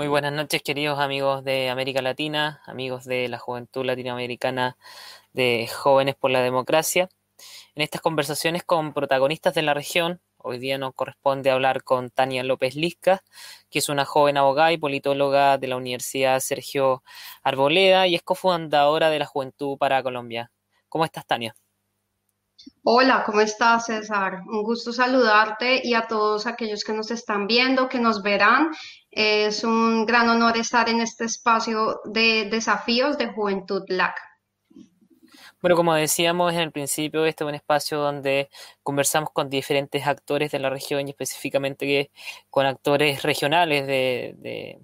Muy buenas noches, queridos amigos de América Latina, amigos de la Juventud Latinoamericana de Jóvenes por la Democracia. En estas conversaciones con protagonistas de la región, hoy día nos corresponde hablar con Tania López Lisca, que es una joven abogada y politóloga de la Universidad Sergio Arboleda y es cofundadora de la Juventud para Colombia. ¿Cómo estás, Tania? Hola, ¿cómo estás, César? Un gusto saludarte y a todos aquellos que nos están viendo, que nos verán. Es un gran honor estar en este espacio de desafíos de Juventud LAC. Bueno, como decíamos en el principio, este es un espacio donde conversamos con diferentes actores de la región y específicamente con actores regionales de,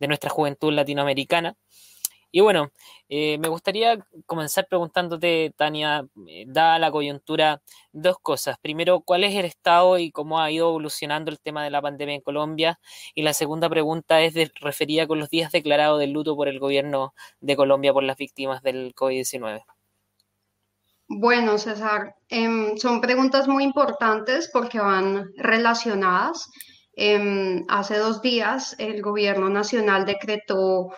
de nuestra juventud latinoamericana. Y bueno, eh, me gustaría comenzar preguntándote, Tania, eh, dada la coyuntura, dos cosas. Primero, ¿cuál es el estado y cómo ha ido evolucionando el tema de la pandemia en Colombia? Y la segunda pregunta es de, referida con los días declarados de luto por el gobierno de Colombia por las víctimas del COVID-19. Bueno, César, em, son preguntas muy importantes porque van relacionadas. Em, hace dos días el gobierno nacional decretó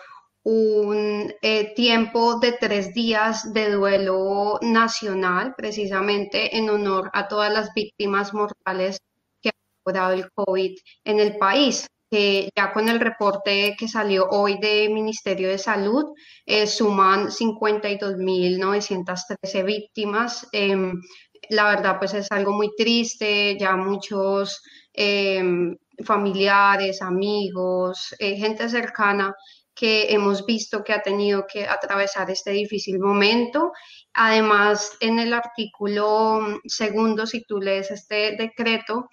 un eh, tiempo de tres días de duelo nacional, precisamente en honor a todas las víctimas mortales que han logrado el COVID en el país. Que ya con el reporte que salió hoy del Ministerio de Salud, eh, suman 52.913 víctimas. Em, la verdad, pues es algo muy triste, ya muchos em, familiares, amigos, eh, gente cercana que hemos visto que ha tenido que atravesar este difícil momento. Además, en el artículo segundo, si tú lees este decreto,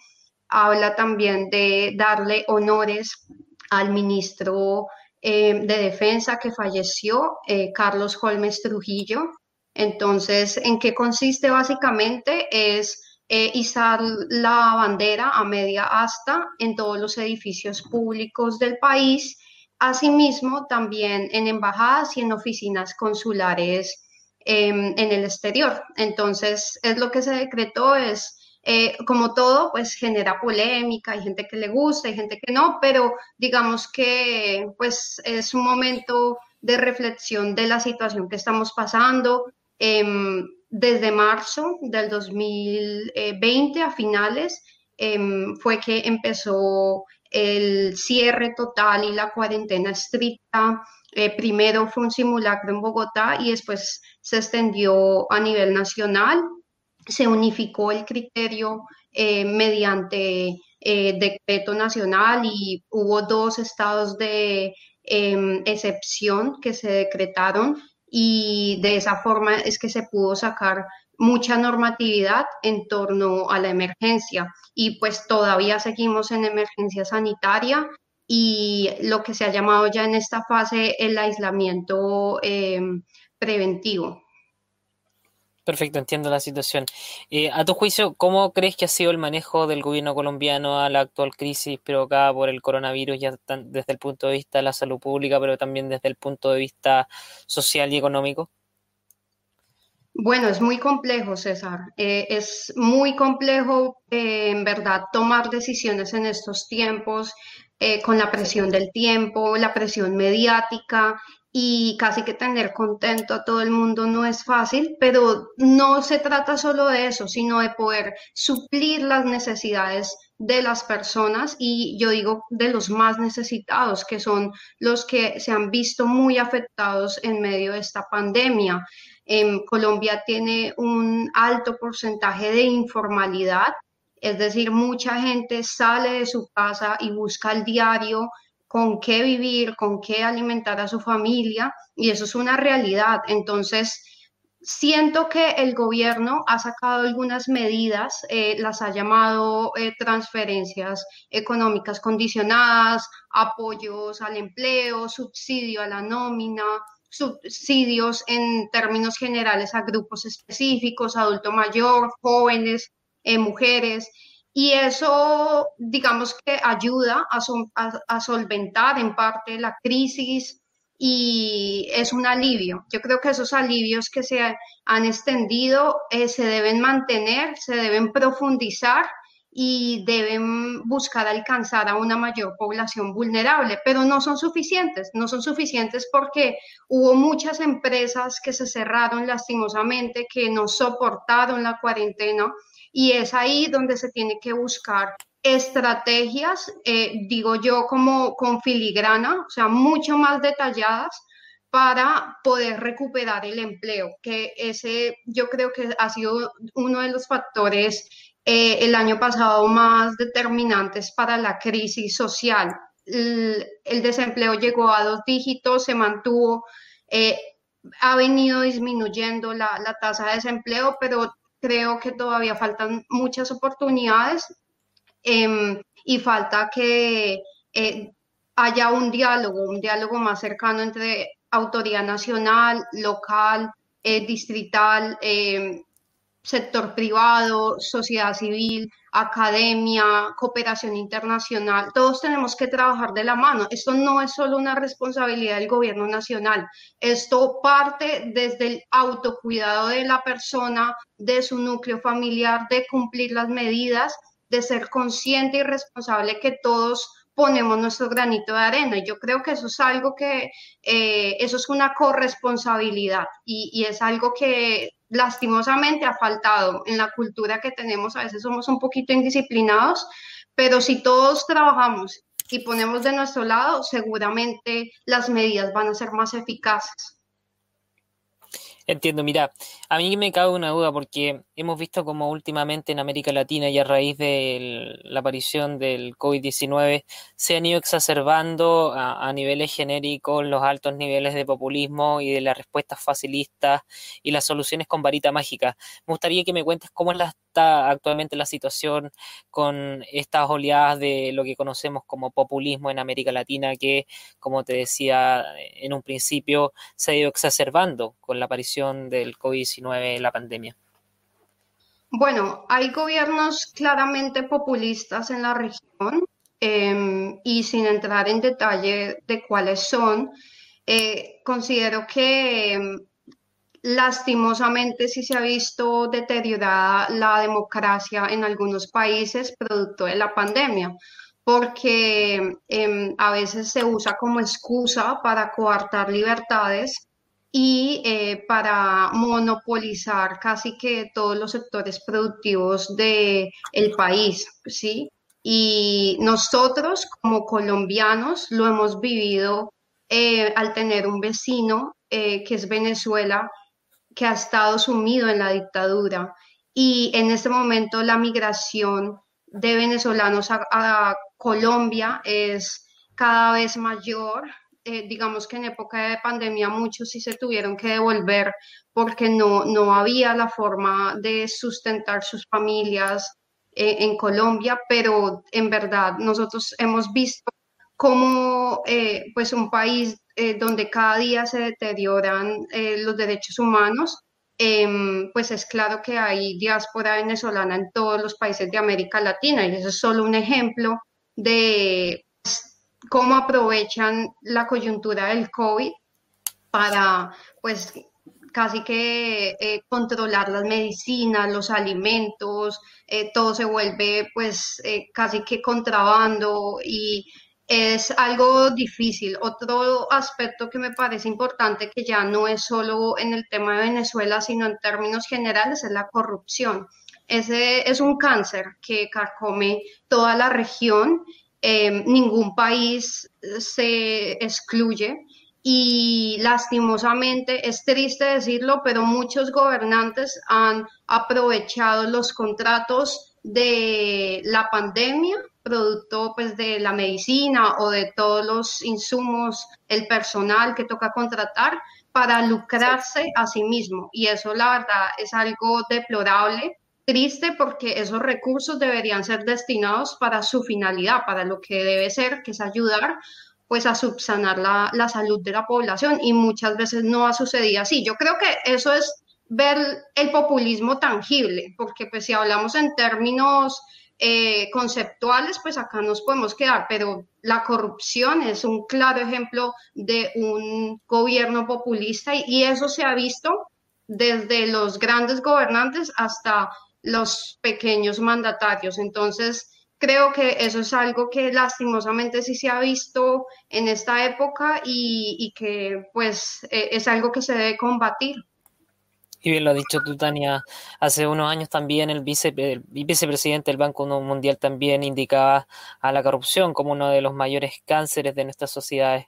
habla también de darle honores al ministro eh, de Defensa que falleció, eh, Carlos Holmes Trujillo. Entonces, ¿en qué consiste básicamente? Es eh, izar la bandera a media asta en todos los edificios públicos del país Asimismo, también en embajadas y en oficinas consulares em, en el exterior. Entonces, es lo que se decretó, es eh, como todo, pues genera polémica, hay gente que le gusta, hay gente que no, pero digamos que pues es un momento de reflexión de la situación que estamos pasando. Em, desde marzo del 2020 a finales em, fue que empezó el cierre total y la cuarentena estricta. Eh, primero fue un simulacro en Bogotá y después se extendió a nivel nacional. Se unificó el criterio eh, mediante eh, decreto nacional y hubo dos estados de em, excepción que se decretaron y de esa forma es que se pudo sacar mucha normatividad en torno a la emergencia y pues todavía seguimos en emergencia sanitaria y lo que se ha llamado ya en esta fase el aislamiento em, preventivo. Perfecto, entiendo la situación. Eh, a tu juicio, ¿cómo crees que ha sido el manejo del gobierno colombiano a la actual crisis provocada por el coronavirus, ya desde el punto de vista de la salud pública, pero también desde el punto de vista social y económico? Bueno, es muy complejo, César. Eh, es muy complejo, eh, en verdad, tomar decisiones en estos tiempos, eh, con la presión del tiempo, la presión mediática y casi que tener contento a todo el mundo no es fácil, pero no se trata solo de eso, sino de poder suplir las necesidades de las personas y yo digo de los más necesitados, que son los que se han visto muy afectados en medio de esta pandemia. Colombia tiene un alto porcentaje de informalidad, es decir, mucha gente sale de su casa y busca el diario con qué vivir, con qué alimentar a su familia, y eso es una realidad. Entonces, siento que el gobierno ha sacado algunas medidas, eh, las ha llamado eh, transferencias económicas condicionadas, apoyos al empleo, subsidio a la nómina, subsidios en términos generales a grupos específicos, adulto mayor, jóvenes, eh, mujeres, y eso, digamos que ayuda a, solventar en parte la crisis y es un alivio. Yo creo que esos alivios que se han extendido eh, se deben mantener, se deben profundizar y deben buscar alcanzar a una mayor población vulnerable, pero no son suficientes, no son suficientes porque hubo muchas empresas que se cerraron lastimosamente, que no soportaron la cuarentena y es ahí donde se tiene que buscar estrategias, eh, digo yo, como con filigrana, o sea, mucho más detalladas para poder recuperar el empleo, que ese yo creo que ha sido uno de los factores eh, el año pasado más determinantes para la crisis social. El, desempleo llegó a dos dígitos, se mantuvo, eh, ha venido disminuyendo la, la tasa de desempleo, pero creo que todavía faltan muchas oportunidades em, y falta que eh, haya un diálogo, un diálogo más cercano entre autoridad nacional, local, distrital, em, sector privado, sociedad civil, academia, cooperación internacional, todos tenemos que trabajar de la mano. Esto no es solo una responsabilidad del gobierno nacional, esto parte desde el autocuidado de la persona, de su núcleo familiar, de cumplir las medidas, de ser consciente y responsable que todos ponemos nuestro granito de arena. Y yo creo que eso es algo que, eh, eso es una corresponsabilidad y, y es algo que lastimosamente ha faltado en la cultura que tenemos. A veces somos un poquito indisciplinados, pero si todos trabajamos y ponemos de nuestro lado, seguramente las medidas van a ser más eficaces. Entiendo, mira, a mí me cabe una duda porque hemos visto como últimamente en América Latina y a raíz de la aparición del COVID-19 se han ido exacerbando a, niveles genéricos los altos niveles de populismo y de las respuestas facilistas y las soluciones con varita mágica. Me gustaría que me cuentes cómo está actualmente la situación con estas oleadas de lo que conocemos como populismo en América Latina que, como te decía en un principio, se ha ido exacerbando con la aparición del COVID-19, la pandemia? Bueno, hay gobiernos claramente populistas en la región em, y sin entrar en detalle de cuáles son, eh, considero que em, lastimosamente sí se ha visto deteriorada la democracia en algunos países producto de la pandemia porque em, a veces se usa como excusa para coartar libertades y eh, para monopolizar casi que todos los sectores productivos del el país, ¿sí? Y nosotros como colombianos lo hemos vivido eh, al tener un vecino eh, que es Venezuela, que ha estado sumido en la dictadura. Y en este momento la migración de venezolanos a Colombia es cada vez mayor, eh, digamos que en época de pandemia muchos sí se tuvieron que devolver porque no, no había la forma de sustentar sus familias eh, en Colombia, pero en verdad nosotros hemos visto como eh, pues un país donde cada día se deterioran los derechos humanos, em, pues es claro que hay diáspora venezolana en todos los países de América Latina y eso es solo un ejemplo de cómo aprovechan la coyuntura del COVID para, pues, casi que eh, controlar las medicinas, los alimentos, eh, todo se vuelve, pues, eh, casi que contrabando y es algo difícil. Otro aspecto que me parece importante, que ya no es solo en el tema de Venezuela, sino en términos generales, es la corrupción. Ese es un cáncer que carcome toda la región Em, ningún país se excluye y lastimosamente es triste decirlo, pero muchos gobernantes han aprovechado los contratos de la pandemia, producto pues de la medicina o de todos los insumos, el personal que toca contratar para lucrarse a sí mismo. Y eso la verdad es algo deplorable triste porque esos recursos deberían ser destinados para su finalidad, para lo que debe ser, que es ayudar pues a subsanar la, la salud de la población y muchas veces no ha sucedido así. Yo creo que eso es ver el populismo tangible, porque pues si hablamos en términos eh, conceptuales, pues acá nos podemos quedar, pero la corrupción es un claro ejemplo de un gobierno populista y, y eso se ha visto desde los grandes gobernantes hasta los pequeños mandatarios. Entonces, creo que eso es algo que lastimosamente sí se ha visto en esta época y, que pues e, es algo que se debe combatir. Y bien lo ha dicho tú, Tania. Hace unos años también el, vice, vicepresidente del Banco Mundial también indicaba a la corrupción como uno de los mayores cánceres de nuestras sociedades.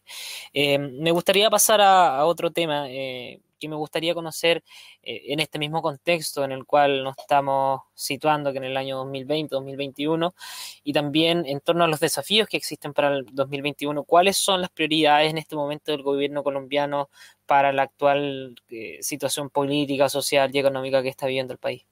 Eh, me gustaría pasar a, otro tema. Eh, que me gustaría conocer eh, en este mismo contexto en el cual nos estamos situando, que en el año 2020, 2021, y también en torno a los desafíos que existen para el 2021. ¿Cuáles son las prioridades en este momento del gobierno colombiano para la actual eh, situación política, social y económica que está viviendo el país?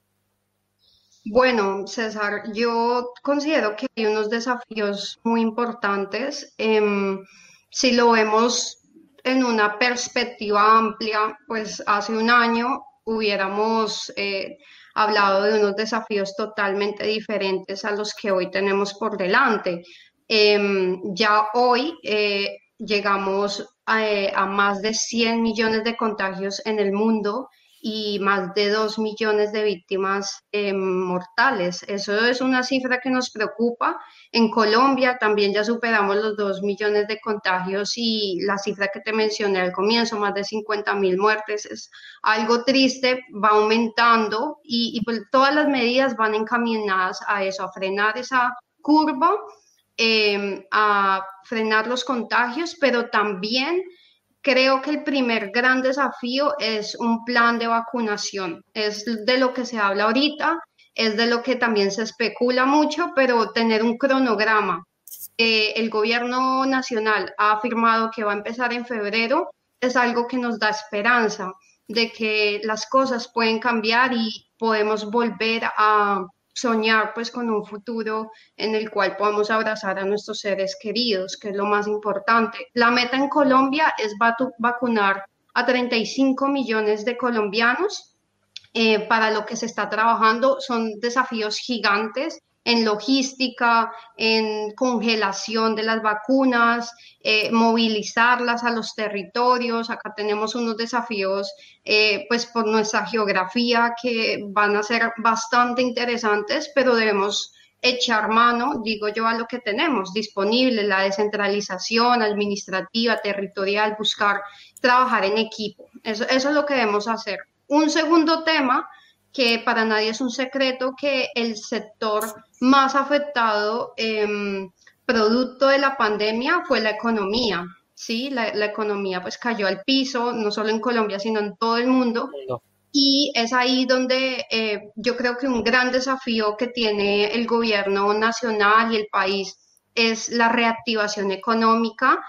Bueno, César, yo considero que hay unos desafíos muy importantes. Em, si lo vemos en una perspectiva amplia, pues hace un año hubiéramos eh, hablado de unos desafíos totalmente diferentes a los que hoy tenemos por delante. Em, ya hoy eh, llegamos a, eh, a, más de 100 millones de contagios en el mundo y más de 2 millones de víctimas eh, mortales. Eso es una cifra que nos preocupa. En Colombia también ya superamos los 2 millones de contagios y la cifra que te mencioné al comienzo, más de 50 mil muertes, es algo triste, va aumentando y, pues, todas las medidas van encaminadas a eso, a frenar esa curva, eh, a frenar los contagios, pero también Creo que el primer gran desafío es un plan de vacunación. Es de lo que se habla ahorita, es de lo que también se especula mucho, pero tener un cronograma. Eh, el gobierno nacional ha afirmado que va a empezar en febrero, es algo que nos da esperanza de que las cosas pueden cambiar y podemos volver a, soñar pues con un futuro en el cual podamos abrazar a nuestros seres queridos, que es lo más importante. La meta en Colombia es vacunar a 35 millones de colombianos. Eh, para lo que se está trabajando son desafíos gigantes en logística, en congelación de las vacunas, eh, movilizarlas a los territorios. Acá tenemos unos desafíos, eh, pues por nuestra geografía, que van a ser bastante interesantes, pero debemos echar mano, digo yo, a lo que tenemos disponible, la descentralización administrativa, territorial, buscar trabajar en equipo. Eso, eso es lo que debemos hacer. Un segundo tema que para nadie es un secreto que el sector más afectado em, producto de la pandemia fue la economía. Sí, la, economía pues cayó al piso, no solo en Colombia, sino en todo el mundo. Y es ahí donde eh, yo creo que un gran desafío que tiene el gobierno nacional y el país es la reactivación económica,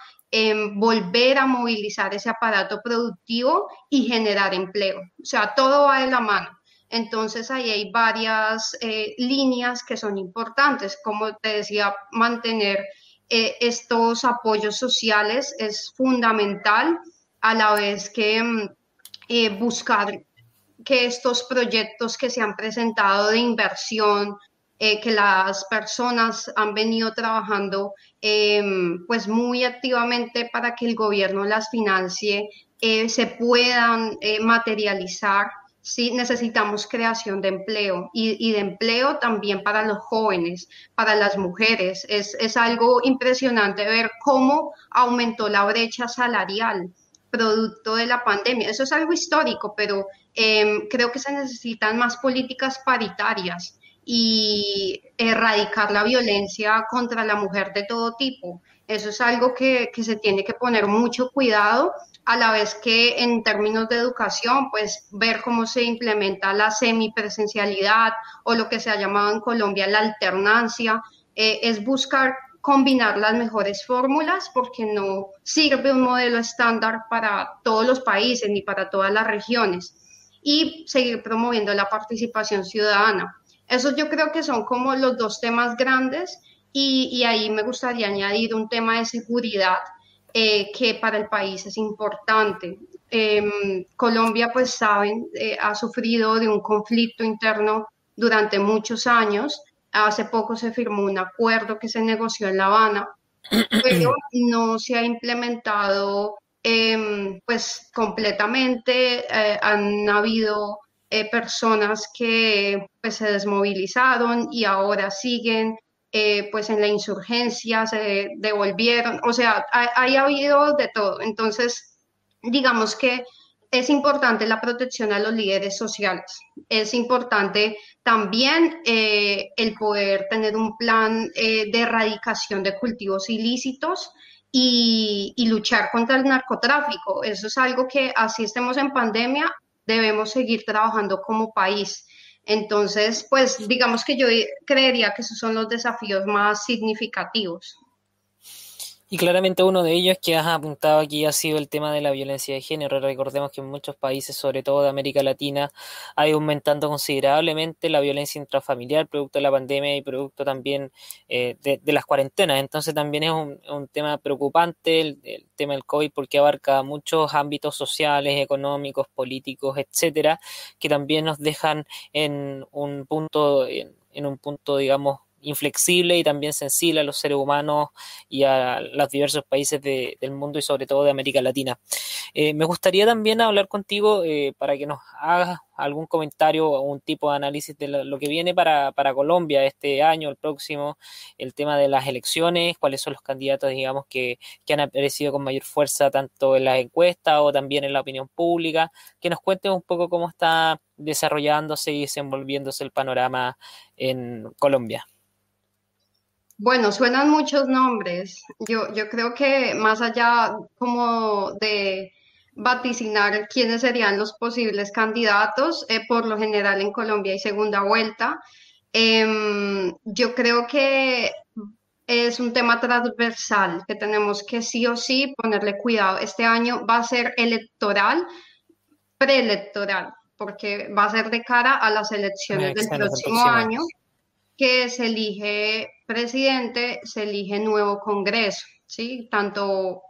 volver a movilizar ese aparato productivo y generar empleo. O sea, todo va de la mano. Entonces ahí hay varias eh, líneas que son importantes, como te decía, mantener eh, estos apoyos sociales es fundamental, a la vez que mm, eh, buscar que estos proyectos que se han presentado de inversión, que las personas han venido trabajando em, pues muy activamente para que el gobierno las financie, se puedan materializar Sí, necesitamos creación de empleo y, de empleo también para los jóvenes, para las mujeres. Es, algo impresionante ver cómo aumentó la brecha salarial producto de la pandemia. Eso es algo histórico, pero em, creo que se necesitan más políticas paritarias y erradicar la violencia contra la mujer de todo tipo. Eso es algo que, que se tiene que poner mucho cuidado a la vez que en términos de educación, pues ver cómo se implementa la semipresencialidad o lo que se ha llamado en Colombia la alternancia, eh, es buscar combinar las mejores fórmulas porque no sirve un modelo estándar para todos los países ni para todas las regiones y seguir promoviendo la participación ciudadana. Esos yo creo que son como los dos temas grandes y, y ahí me gustaría añadir un tema de seguridad eh, que para el país es importante. Em, Colombia, pues saben, eh, ha sufrido de un conflicto interno durante muchos años. Hace poco se firmó un acuerdo que se negoció en La Habana, pero no se ha implementado em, pues completamente. Eh, han habido eh, personas que pues, se desmovilizaron y ahora siguen eh, pues en la insurgencia, se devolvieron, o sea, ha, habido de todo. Entonces, digamos que es importante la protección a los líderes sociales. Es importante también eh, el poder tener un plan de erradicación de cultivos ilícitos y, y, luchar contra el narcotráfico. Eso es algo que así estemos en pandemia, debemos seguir trabajando como país. Entonces, pues digamos que yo creería que esos son los desafíos más significativos. Y claramente uno de ellos que has apuntado aquí ha sido el tema de la violencia de género. Recordemos que en muchos países, sobre todo de América Latina, ha ido aumentando considerablemente la violencia intrafamiliar, producto de la pandemia y producto también eh, de, las cuarentenas. Entonces también es un, tema preocupante el, tema del COVID porque abarca muchos ámbitos sociales, económicos, políticos, etcétera, que también nos dejan en un punto, en un punto, digamos, inflexible y también sensible a los seres humanos y a los diversos países del mundo y sobre todo de América Latina. Eh, me gustaría también hablar contigo eh, para que nos hagas algún comentario o un tipo de análisis de lo, que viene para, Colombia este año, el próximo, el tema de las elecciones, cuáles son los candidatos, digamos, que, que han aparecido con mayor fuerza tanto en las encuestas o también en la opinión pública, que nos cuentes un poco cómo está desarrollándose y desenvolviéndose el panorama en Colombia. Bueno, suenan muchos nombres. Yo, yo creo que más allá como de vaticinar quiénes serían los posibles candidatos, eh, por lo general en Colombia hay segunda vuelta. Em, yo creo que es un tema transversal que tenemos que sí o sí ponerle cuidado. Este año va a ser electoral, preelectoral, porque va a ser de cara a las elecciones del próximo año que se elige presidente, se elige nuevo Congreso, ¿sí? Tanto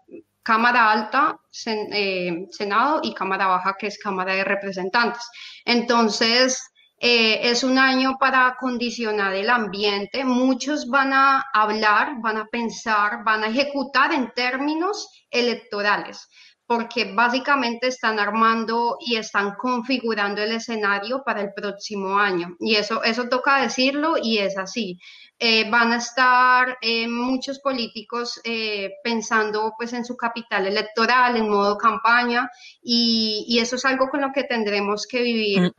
Cámara Alta, eh, Senado y Cámara Baja, que es Cámara de Representantes. Entonces, eh, es un año para condicionar el ambiente. Muchos van a hablar, van a pensar, van a ejecutar en términos electorales porque básicamente están armando y están configurando el escenario para el próximo año. Y eso, eso toca decirlo y es así. Eh, van a estar eh, muchos políticos eh, pensando pues en su capital electoral, en modo campaña, y, y eso es algo con lo que tendremos que vivir.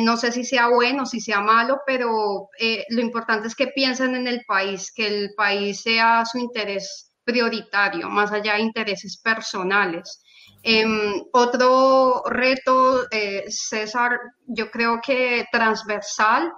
no sé si sea bueno, si sea malo, pero lo importante es que piensen en el país, que el país sea su interés prioritario, más allá de intereses personales. Em, otro reto, eh, César, yo creo que transversal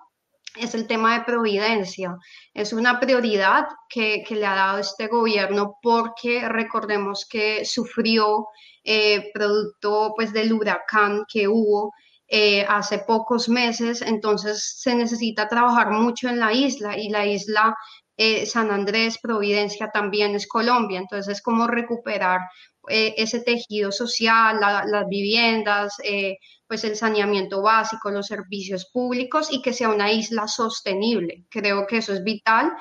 es el tema de providencia. Es una prioridad que, le ha dado este gobierno porque recordemos que sufrió eh, producto pues, del huracán que hubo eh, hace pocos meses, entonces se necesita trabajar mucho en la isla y la isla San Andrés, Providencia también es Colombia, entonces es como recuperar eh, ese tejido social, las viviendas, eh, pues el saneamiento básico, los servicios públicos y que sea una isla sostenible. Creo que eso es vital.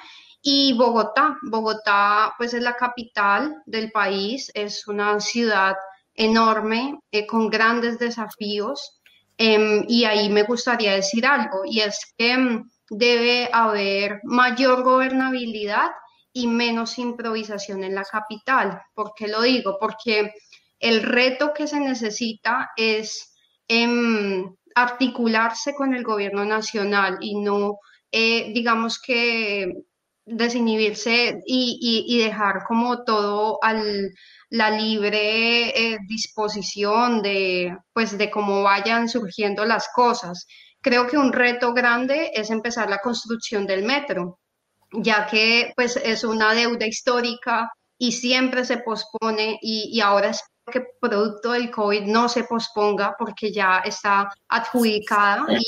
Y Bogotá, Bogotá pues es la capital del país, es una ciudad enorme, con grandes desafíos. Em, y ahí me gustaría decir algo, y es que em, debe haber mayor gobernabilidad y menos improvisación en la capital. ¿Por qué lo digo? Porque el reto que se necesita es em, articularse con el gobierno nacional y no, eh, digamos que desinhibirse y, dejar como todo a la libre eh, disposición de, pues, de cómo vayan surgiendo las cosas. Creo que un reto grande es empezar la construcción del metro, ya que pues es una deuda histórica y siempre se pospone y, ahora es que producto del COVID no se posponga porque ya está adjudicada y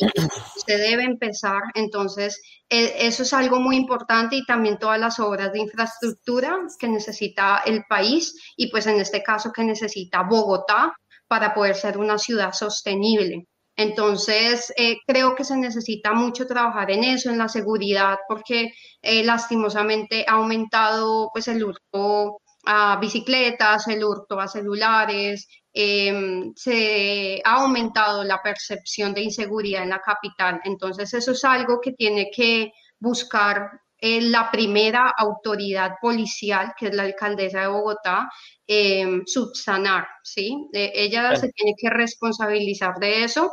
se debe empezar. Entonces, e, eso es algo muy importante y también todas las obras de infraestructura que necesita el país y pues en este caso que necesita Bogotá para poder ser una ciudad sostenible. Entonces, eh, creo que se necesita mucho trabajar en eso, en la seguridad, porque eh, lastimosamente ha aumentado pues, el hurto a bicicletas, el hurto a celulares, em, se ha aumentado la percepción de inseguridad en la capital. Entonces, eso es algo que tiene que buscar eh, la primera autoridad policial, que es la alcaldesa de Bogotá, em, subsanar, ¿sí? Eh, ella se tiene que responsabilizar de eso.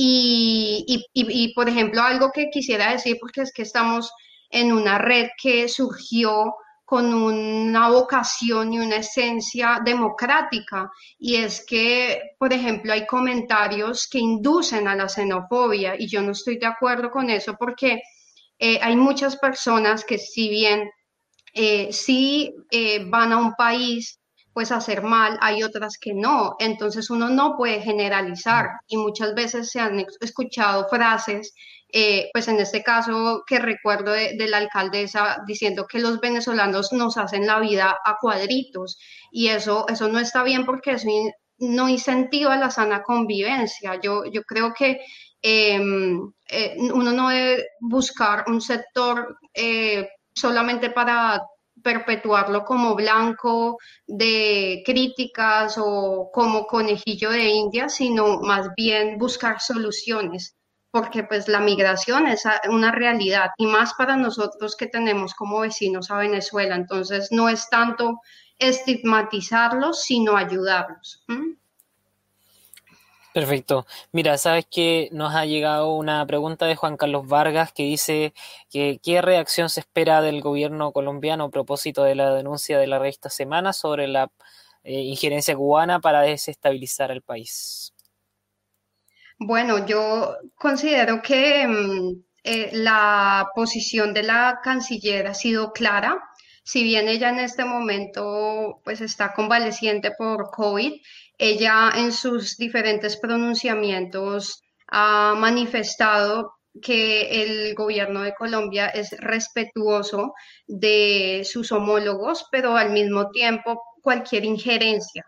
Y, y, y, por ejemplo, algo que quisiera decir, porque es que estamos en una red que surgió con una vocación y una esencia democrática. Y es que, por ejemplo, hay comentarios que inducen a la xenofobia y yo no estoy de acuerdo con eso porque eh, hay muchas personas que si bien eh, sí eh, van a un país pues hacer mal, hay otras que no. Entonces uno no puede generalizar y muchas veces se han escuchado frases eh, pues en este caso que recuerdo de, la alcaldesa diciendo que los venezolanos nos hacen la vida a cuadritos y eso, eso no está bien porque eso no incentiva la sana convivencia. Yo, yo creo que em, eh, uno no debe buscar un sector eh, solamente para perpetuarlo como blanco de críticas o como conejillo de India, sino más bien buscar soluciones porque pues la migración es una realidad y más para nosotros que tenemos como vecinos a Venezuela. Entonces no es tanto estigmatizarlos, sino ayudarlos. Perfecto. Mira, sabes que nos ha llegado una pregunta de Juan Carlos Vargas que dice que qué reacción se espera del gobierno colombiano a propósito de la denuncia de la revista Semana sobre la eh, injerencia cubana para desestabilizar el país. Bueno, yo considero que mm, eh, la posición de la canciller ha sido clara. Si bien ella en este momento pues está convaleciente por COVID, ella en sus diferentes pronunciamientos ha manifestado que el gobierno de Colombia es respetuoso de sus homólogos, pero al mismo tiempo cualquier injerencia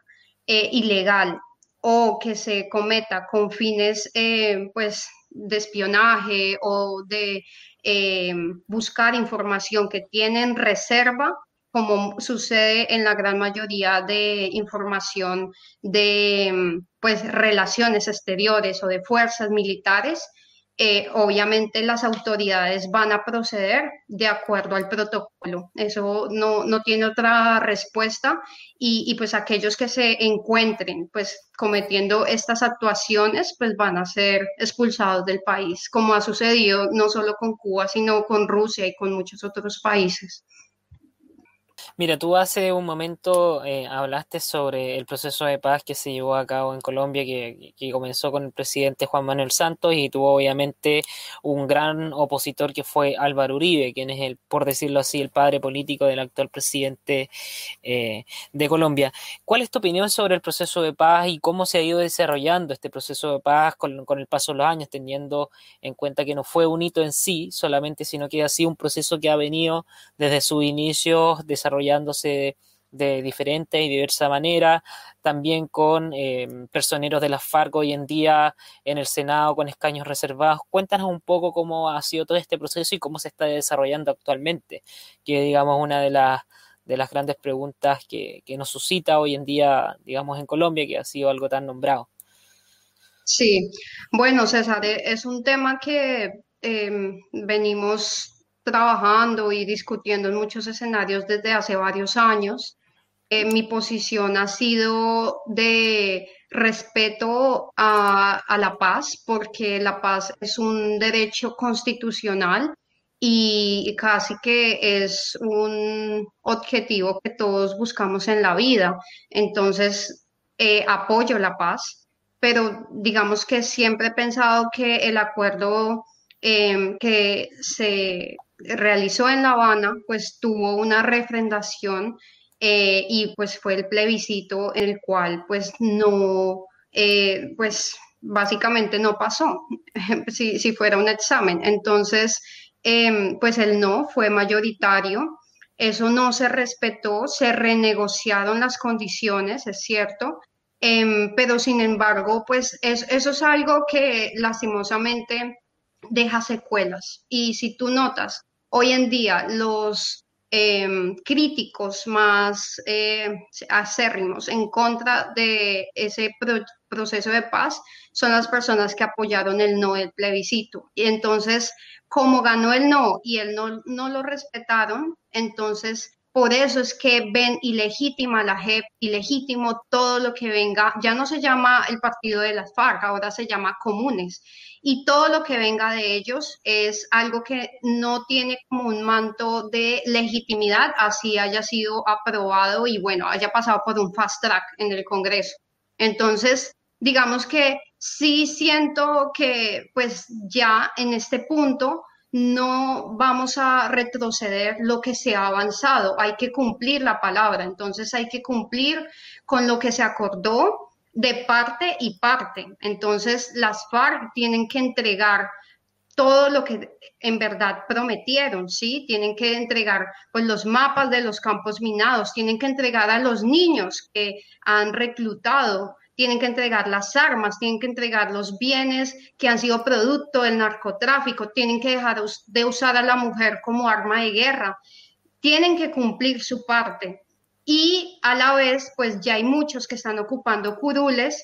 eh, ilegal o que se cometa con fines eh, pues, de espionaje o de eh, buscar información que tienen reserva, como sucede en la gran mayoría de información de pues, relaciones exteriores o de fuerzas militares, eh, obviamente las autoridades van a proceder de acuerdo al protocolo. Eso no, no tiene otra respuesta y, y, pues aquellos que se encuentren pues cometiendo estas actuaciones pues van a ser expulsados del país, como ha sucedido no solo con Cuba, sino con Rusia y con muchos otros países. Mira, tú hace un momento eh, hablaste sobre el proceso de paz que se llevó a cabo en Colombia, que, comenzó con el presidente Juan Manuel Santos y tuvo obviamente un gran opositor que fue Álvaro Uribe, quien es el, por decirlo así, el padre político del actual presidente eh, de Colombia. ¿Cuál es tu opinión sobre el proceso de paz y cómo se ha ido desarrollando este proceso de paz con, con el paso de los años, teniendo en cuenta que no fue un hito en sí solamente, sino que ha sido un proceso que ha venido desde su inicio desarrollando desarrollándose de diferente y diversa manera, también con eh, personeros de la FARC hoy en día en el Senado con escaños reservados. Cuéntanos un poco cómo ha sido todo este proceso y cómo se está desarrollando actualmente, que digamos una de las de las grandes preguntas que, nos suscita hoy en día, digamos, en Colombia, que ha sido algo tan nombrado. Sí, bueno, César, eh, es un tema que em, venimos trabajando y discutiendo en muchos escenarios desde hace varios años. Eh, mi posición ha sido de respeto a, la paz, porque la paz es un derecho constitucional y casi que es un objetivo que todos buscamos en la vida. Entonces, eh, apoyo la paz, pero digamos que siempre he pensado que el acuerdo eh, que se realizó en La Habana, pues tuvo una refrendación eh, y pues fue el plebiscito en el cual pues no, eh, pues básicamente no pasó, si, si, fuera un examen. Entonces, em, pues el no fue mayoritario, eso no se respetó, se renegociaron las condiciones, es cierto, em, pero sin embargo, pues eso es algo que lastimosamente deja secuelas. Y si tú notas, hoy en día los em, críticos, más eh, acérrimos en contra de ese proceso de paz son las personas que apoyaron el no del plebiscito. Y entonces, como ganó el no y el no, no lo respetaron, entonces por eso es que ven ilegítima la JEP, ilegítimo todo lo que venga, ya no se llama el partido de las FARC, ahora se llama comunes. Y todo lo que venga de ellos es algo que no tiene como un manto de legitimidad, así haya sido aprobado y bueno, haya pasado por un fast track en el Congreso. Entonces, digamos que sí siento que pues ya en este punto no vamos a retroceder lo que se ha avanzado, hay que cumplir la palabra, entonces hay que cumplir con lo que se acordó de parte y parte. Entonces las FARC tienen que entregar todo lo que en verdad prometieron, ¿sí? Tienen que entregar pues los mapas de los campos minados, tienen que entregar a los niños que han reclutado tienen que entregar las armas, tienen que entregar los bienes que han sido producto del narcotráfico, tienen que dejar de usar a la mujer como arma de guerra, tienen que cumplir su parte. Y a la vez, pues ya hay muchos que están ocupando curules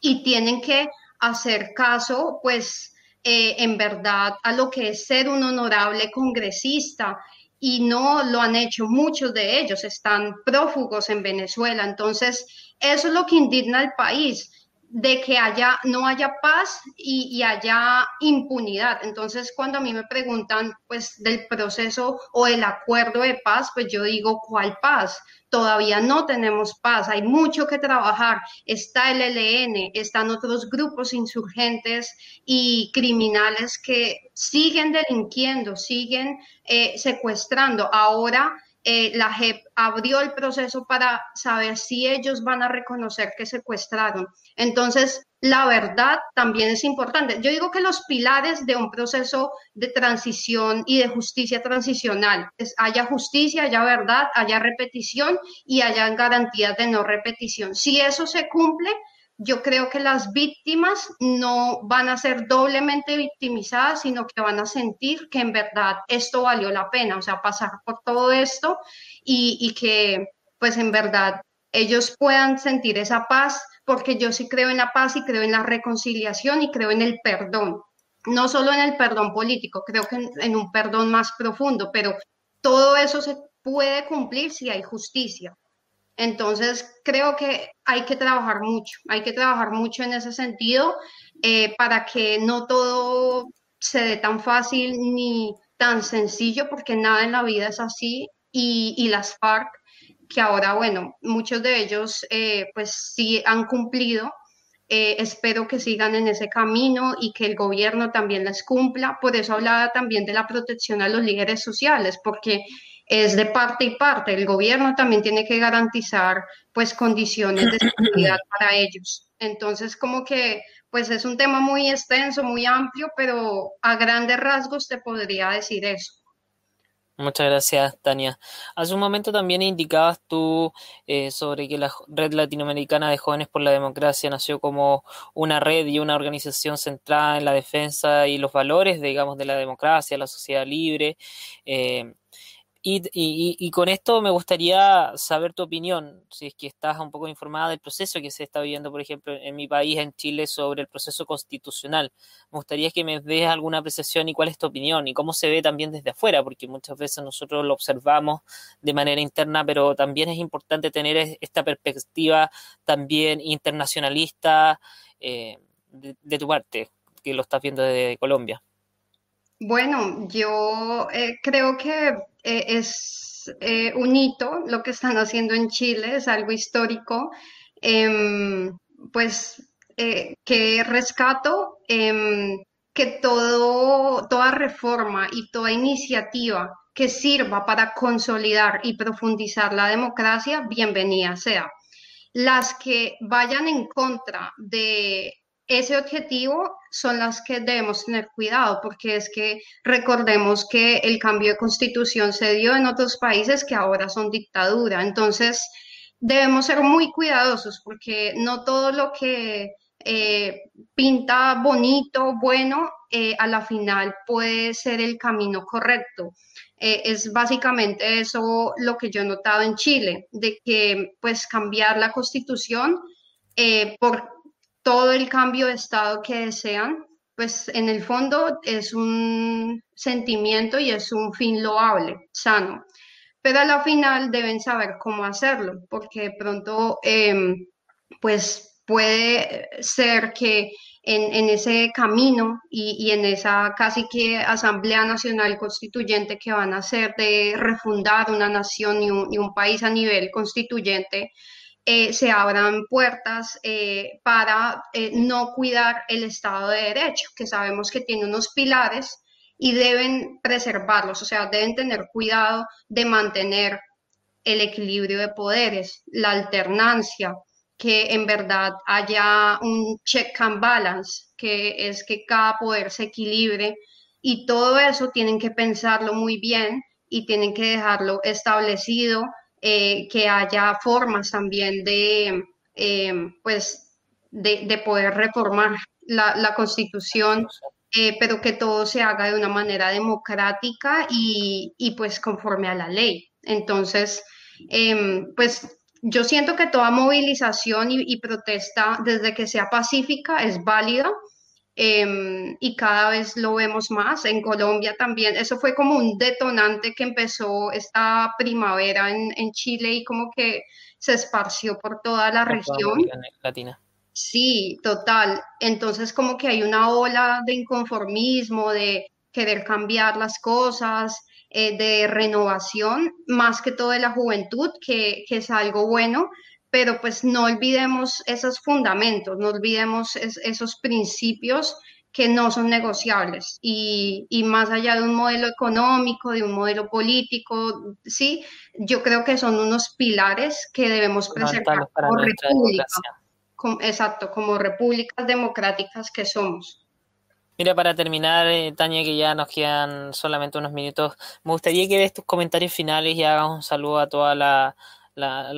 y tienen que hacer caso, pues eh, en verdad, a lo que es ser un honorable congresista y no lo han hecho muchos de ellos, están prófugos en Venezuela. Entonces, eso es lo que indigna al país, de que haya, no haya paz y, haya impunidad. Entonces, cuando a mí me preguntan pues del proceso o el acuerdo de paz, pues yo digo, ¿cuál paz? Todavía no tenemos paz, hay mucho que trabajar. Está el ELN, están otros grupos insurgentes y criminales que siguen delinquiendo, siguen eh, secuestrando. Ahora eh, la JEP abrió el proceso para saber si ellos van a reconocer que secuestraron. Entonces, la verdad también es importante. Yo digo que los pilares de un proceso de transición y de justicia transicional es haya justicia, haya verdad, haya repetición y haya garantías de no repetición. Si eso se cumple, yo creo que las víctimas no van a ser doblemente victimizadas, sino que van a sentir que en verdad esto valió la pena, o sea, pasar por todo esto y, y que pues en verdad ellos puedan sentir esa paz, porque yo sí creo en la paz y creo en la reconciliación y creo en el perdón. No solo en el perdón político, creo que en, en un perdón más profundo, pero todo eso se puede cumplir si hay justicia. Entonces, creo que hay que trabajar mucho, hay que trabajar mucho en ese sentido eh, para que no todo se dé tan fácil ni tan sencillo, porque nada en la vida es así. Y, las FARC, que ahora, bueno, muchos de ellos eh, pues sí han cumplido, eh, espero que sigan en ese camino y que el gobierno también les cumpla. Por eso hablaba también de la protección a los líderes sociales, porque es de parte y parte. El gobierno también tiene que garantizar pues condiciones de seguridad para ellos. Entonces, como que pues es un tema muy extenso, muy amplio, pero a grandes rasgos te podría decir eso. Muchas gracias, Tania. Hace un momento también indicabas tú eh, sobre que la Red Latinoamericana de Jóvenes por la Democracia nació como una red y una organización centrada en la defensa y los valores, digamos, de la democracia, la sociedad libre. Eh, y, y, y, con esto me gustaría saber tu opinión, si es que estás un poco informada del proceso que se está viviendo, por ejemplo, en mi país, en Chile, sobre el proceso constitucional. Me gustaría que me des alguna apreciación y cuál es tu opinión y cómo se ve también desde afuera, porque muchas veces nosotros lo observamos de manera interna, pero también es importante tener esta perspectiva también internacionalista eh, de, de tu parte, que lo estás viendo desde Colombia. Bueno, yo eh, creo que eh, es eh, un hito lo que están haciendo en Chile, es algo histórico, em, pues que rescato em, que todo, toda reforma y toda iniciativa que sirva para consolidar y profundizar la democracia, bienvenida sea. Las que vayan en contra de ese objetivo son las que debemos tener cuidado, porque es que recordemos que el cambio de constitución se dio en otros países que ahora son dictadura. Entonces, debemos ser muy cuidadosos, porque no todo lo que eh, pinta bonito, bueno, eh, a la final puede ser el camino correcto. Eh, es básicamente eso lo que yo he notado en Chile, de que pues cambiar la constitución eh, por todo el cambio de Estado que desean, pues en el fondo es un sentimiento y es un fin loable, sano. Pero a la final deben saber cómo hacerlo, porque de pronto, em, pues puede ser que en, ese camino y, en esa casi que Asamblea Nacional Constituyente que van a hacer de refundar una nación y un, país a nivel constituyente, eh, se abran puertas eh, para eh, no cuidar el Estado de Derecho, que sabemos que tiene unos pilares y deben preservarlos, o sea, deben tener cuidado de mantener el equilibrio de poderes, la alternancia, que en verdad haya un check and balance, que es que cada poder se equilibre y todo eso tienen que pensarlo muy bien y tienen que dejarlo establecido, eh, que haya formas también de, eh, pues, de, poder reformar la, constitución, eh, pero que todo se haga de una manera democrática y, y pues conforme a la ley. Entonces, em, pues yo siento que toda movilización y, protesta, desde que sea pacífica, es válida em, y cada vez lo vemos más. En Colombia también, eso fue como un detonante que empezó esta primavera en, Chile y como que se esparció por toda la región. Latina. Sí, total. Entonces como que hay una ola de inconformismo, de querer cambiar las cosas. Eh, de renovación, más que todo de la juventud, que, es algo bueno, pero pues no olvidemos esos fundamentos, no olvidemos esos principios que no son negociables y, más allá de un modelo económico, de un modelo político, sí, yo creo que son unos pilares que debemos preservar como república, exacto, como repúblicas democráticas que somos. Mira, para terminar, eh, Tania, que ya nos quedan solamente unos minutos, me gustaría que des tus comentarios finales y hagas un saludo a toda la,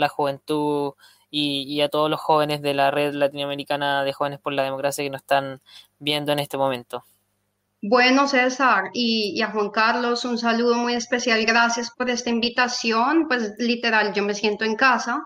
juventud y, a todos los jóvenes de la red latinoamericana de jóvenes por la democracia que nos están viendo en este momento. Bueno, César, y, y, a Juan Carlos, un saludo muy especial. Gracias por esta invitación. Pues literal, yo me siento en casa.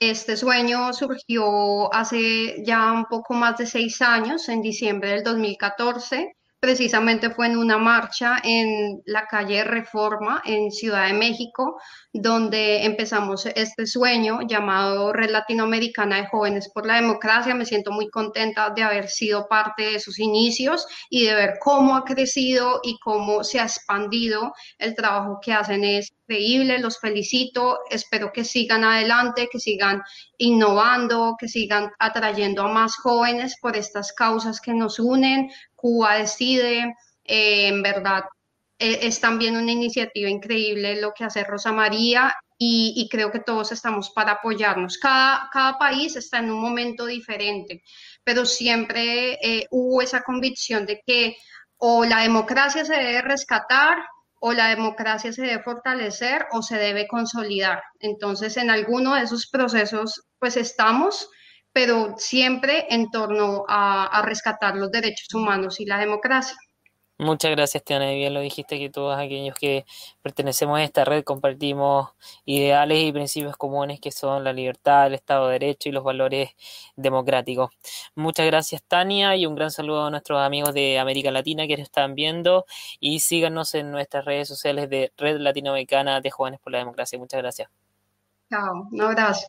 Este sueño surgió hace ya un poco más de seis años, en diciembre del 2014. Precisamente fue en una marcha en la calle Reforma, en Ciudad de México, donde empezamos este sueño llamado Red Latinoamericana de Jóvenes por la Democracia. Me siento muy contenta de haber sido parte de sus inicios y de ver cómo ha crecido y cómo se ha expandido. El trabajo que hacen es increíble, los felicito, espero que sigan adelante, que sigan innovando, que sigan atrayendo a más jóvenes por estas causas que nos unen. Cuba decide, eh, en verdad e, es también una iniciativa increíble lo que hace Rosa María y, creo que todos estamos para apoyarnos. Cada, cada, país está en un momento diferente, pero siempre eh, hubo esa convicción de que o la democracia se debe rescatar o la democracia se debe fortalecer o se debe consolidar. Entonces, en alguno de esos procesos, pues estamos, pero siempre en torno a rescatar los derechos humanos y la democracia. Muchas gracias, Tiana. Bien lo dijiste que todos aquellos que pertenecemos a esta red compartimos ideales y principios comunes que son la libertad, el Estado de Derecho y los valores democráticos. Muchas gracias, Tania, y un gran saludo a nuestros amigos de América Latina que nos están viendo y síganos en nuestras redes sociales de Red Latinoamericana de Jóvenes por la Democracia. Muchas gracias. Chao, un abrazo.